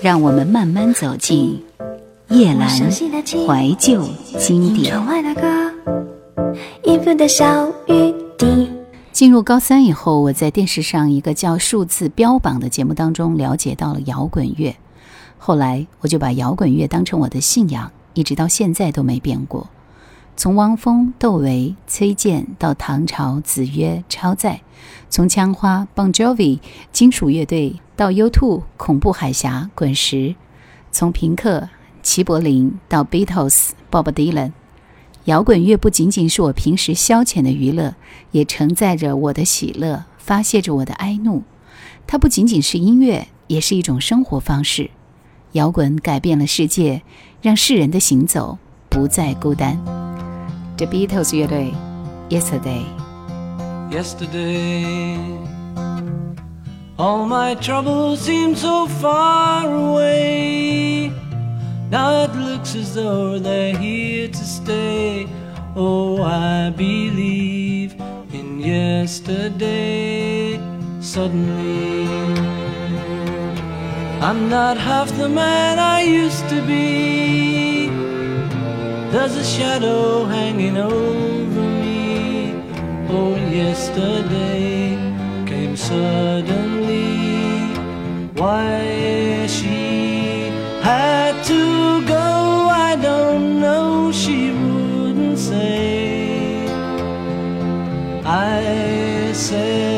让我们慢慢走进夜阑怀旧经典。进入高三以后，我在电视上一个叫《数字标榜》的节目当中了解到了摇滚乐，后来我就把摇滚乐当成我的信仰，一直到现在都没变过。从汪峰、窦唯、崔健到唐朝子曰、超载，从枪花、Bon Jovi、金属乐队到 U2、恐怖海峡、滚石，从平克、齐柏林到 Beatles、Bob Dylan，摇滚乐不仅仅是我平时消遣的娱乐，也承载着我的喜乐，发泄着我的哀怒。它不仅仅是音乐，也是一种生活方式。摇滚改变了世界，让世人的行走不再孤单。The Beatles 乐队，Yesterday。Yesterday, all my troubles seem so far away. Now it looks as though they're here to stay. Oh, I believe in yesterday. Suddenly, I'm not half the man I used to be. There's a shadow hanging over me. Oh, yesterday came suddenly. Why she had to go, I don't know. She wouldn't say. I said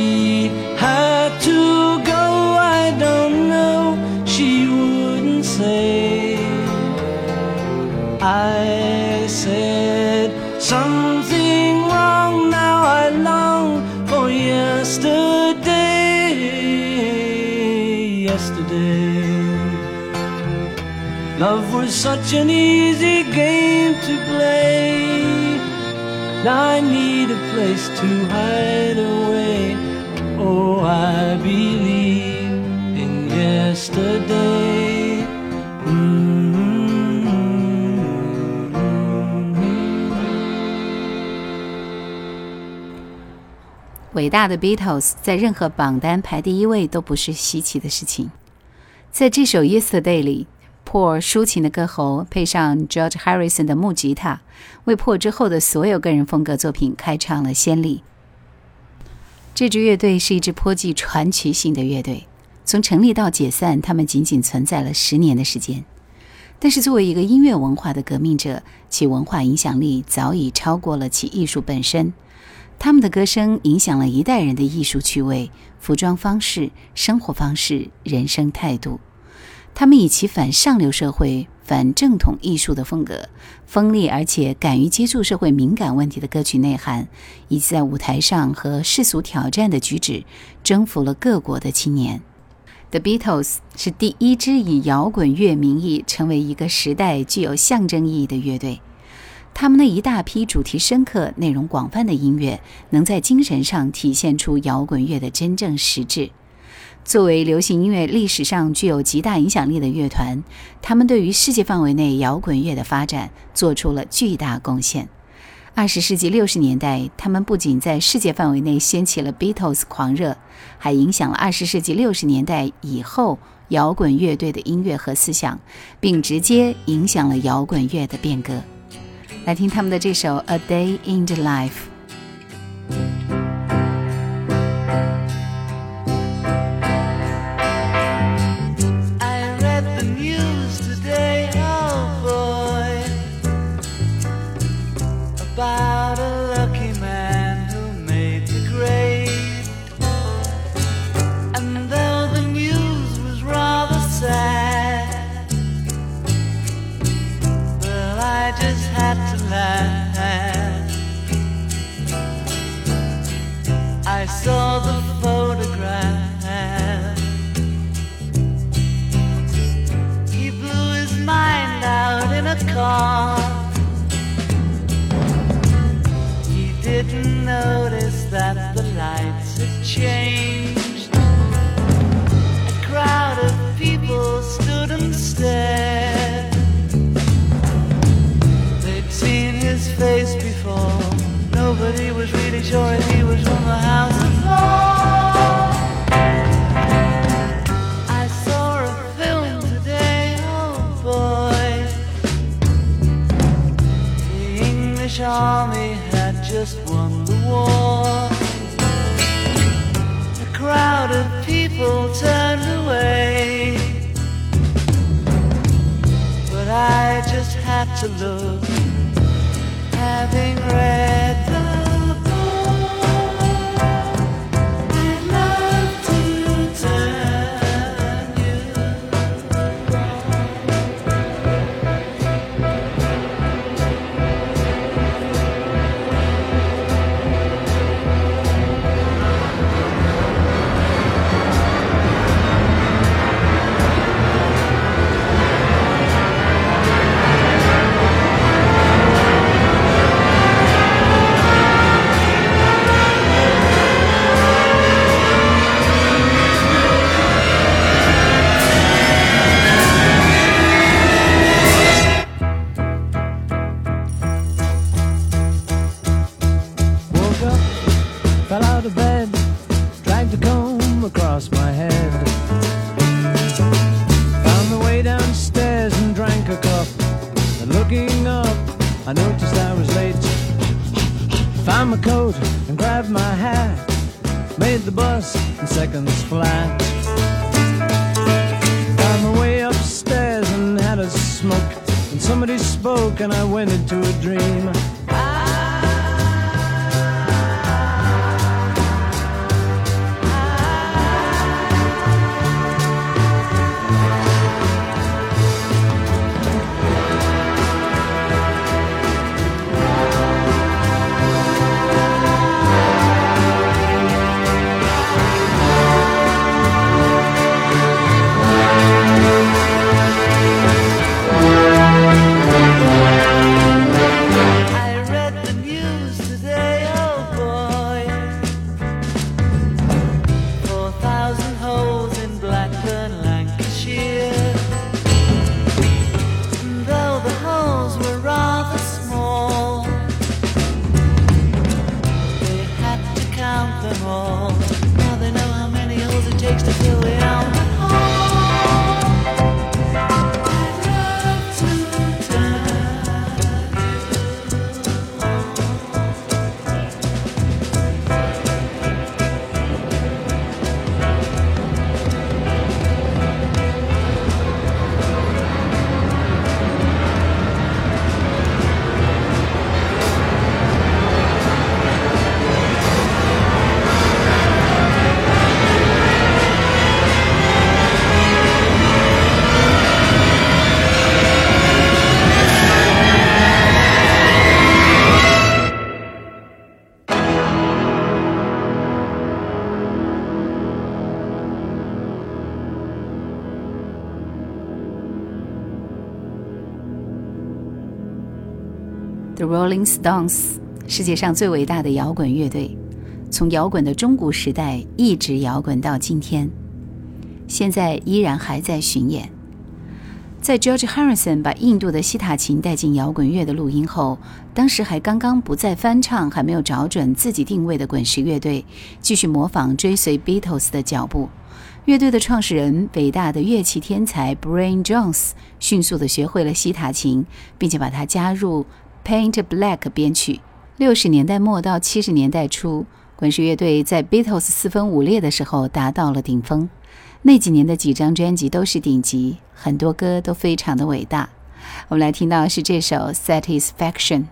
Love was such an easy game to play. I need a place to hide away. Oh, I believe in yesterday. Mm-hmm. 伟大的 Beatles 在任何榜单排第一位都不是稀奇的事情。在这首《Yesterday》里破抒情的歌喉配上 George Harrison 的木吉他，为破之后的所有个人风格作品开创了先例。这支乐队是一支颇具传奇性的乐队，从成立到解散，他们仅仅存在了十年的时间。但是作为一个音乐文化的革命者，其文化影响力早已超过了其艺术本身。他们的歌声影响了一代人的艺术趣味、服装方式、生活方式、人生态度。他们以其反上流社会、反正统艺术的风格，锋利而且敢于接触社会敏感问题的歌曲内涵，以及在舞台上和世俗挑战的举止，征服了各国的青年。The Beatles 是第一支以摇滚乐名义成为一个时代具有象征意义的乐队。他们的一大批主题深刻、内容广泛的音乐，能在精神上体现出摇滚乐的真正实质。作为流行音乐历史上具有极大影响力的乐团，他们对于世界范围内摇滚乐的发展做出了巨大贡献。二十世纪六十年代，他们不仅在世界范围内掀起了 Beatles 狂热，还影响了二十世纪六十年代以后摇滚乐队的音乐和思想，并直接影响了摇滚乐的变革。来听他们的这首《A Day in the Life》。to love. Rolling Stones，世界上最伟大的摇滚乐队，从摇滚的中古时代一直摇滚到今天，现在依然还在巡演。在 George Harrison 把印度的西塔琴带进摇滚乐的录音后，当时还刚刚不再翻唱、还没有找准自己定位的滚石乐队，继续模仿追随 Beatles 的脚步。乐队的创始人、伟大的乐器天才 Brian Jones 迅速地学会了西塔琴，并且把它加入 Paint Black 编曲。六十年代末到七十年代初，滚石乐队在 Beatles 四分五裂的时候达到了顶峰。那几年的几张专辑都是顶级，很多歌都非常的伟大。我们来听到是这首《Satisfaction》。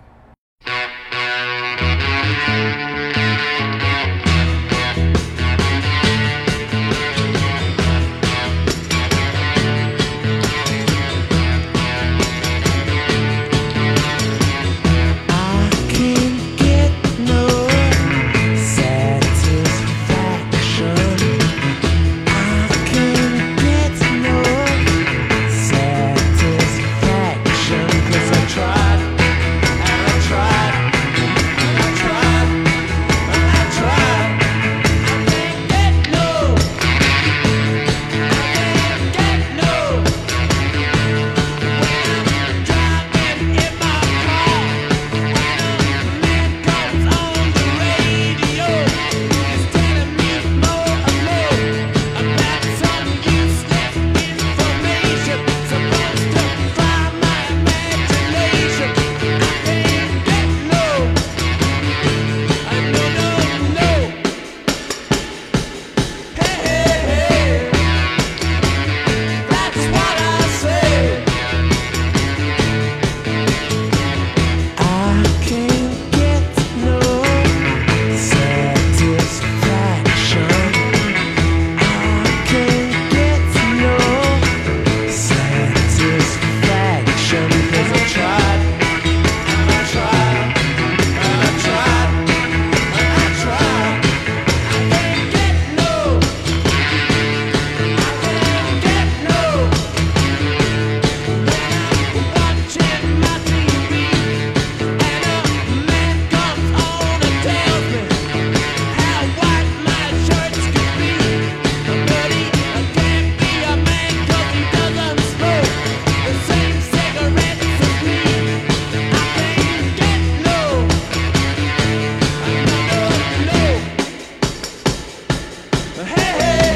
Hey, hey.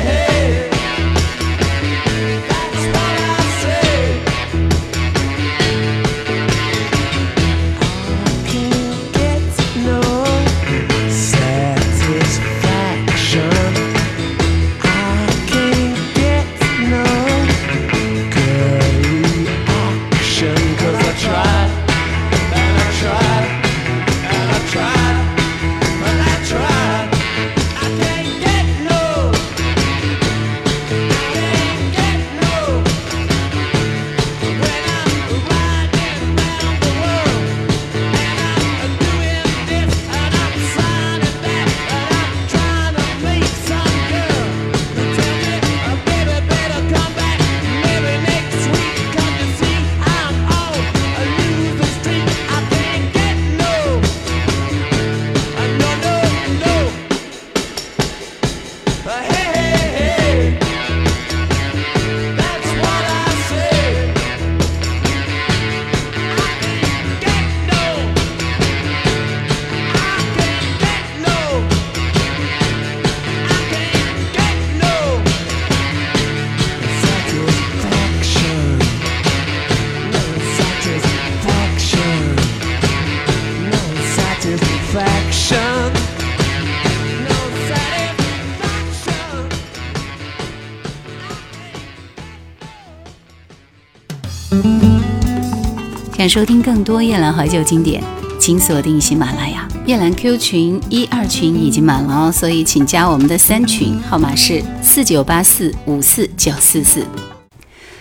想收听更多夜兰怀旧经典，请锁定喜马拉雅。夜兰 Q 群一二群已经满了哦，所以请加我们的三群，号码是四九八四五四九四四。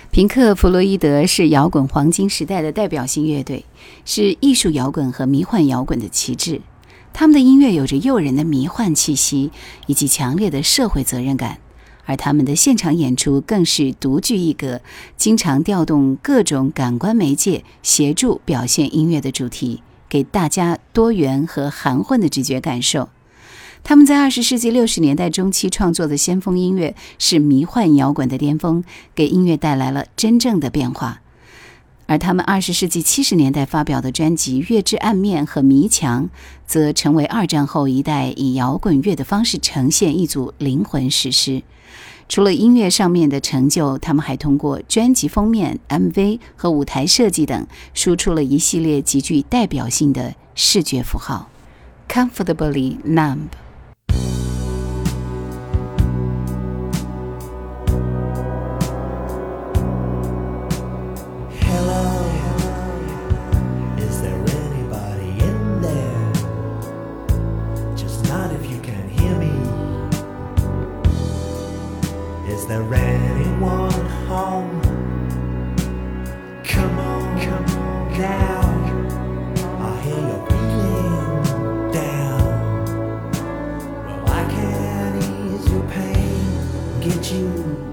平克·弗洛伊德是摇滚黄金时代的代表性乐队，是艺术摇滚和迷幻摇滚的旗帜。他们的音乐有着诱人的迷幻气息以及强烈的社会责任感。而他们的现场演出更是独具一格，经常调动各种感官媒介协助表现音乐的主题，给大家多元和含混的直觉感受。他们在二十世纪六十年代中期创作的先锋音乐是迷幻摇滚的巅峰，给音乐带来了真正的变化。而他们二十世纪七十年代发表的专辑《月之暗面》和《迷墙》，则成为二战后一代以摇滚乐的方式呈现一组灵魂史诗。除了音乐上面的成就，他们还通过专辑封面、MV 和舞台设计等，输出了一系列极具代表性的视觉符号。Comfortably numb。get you.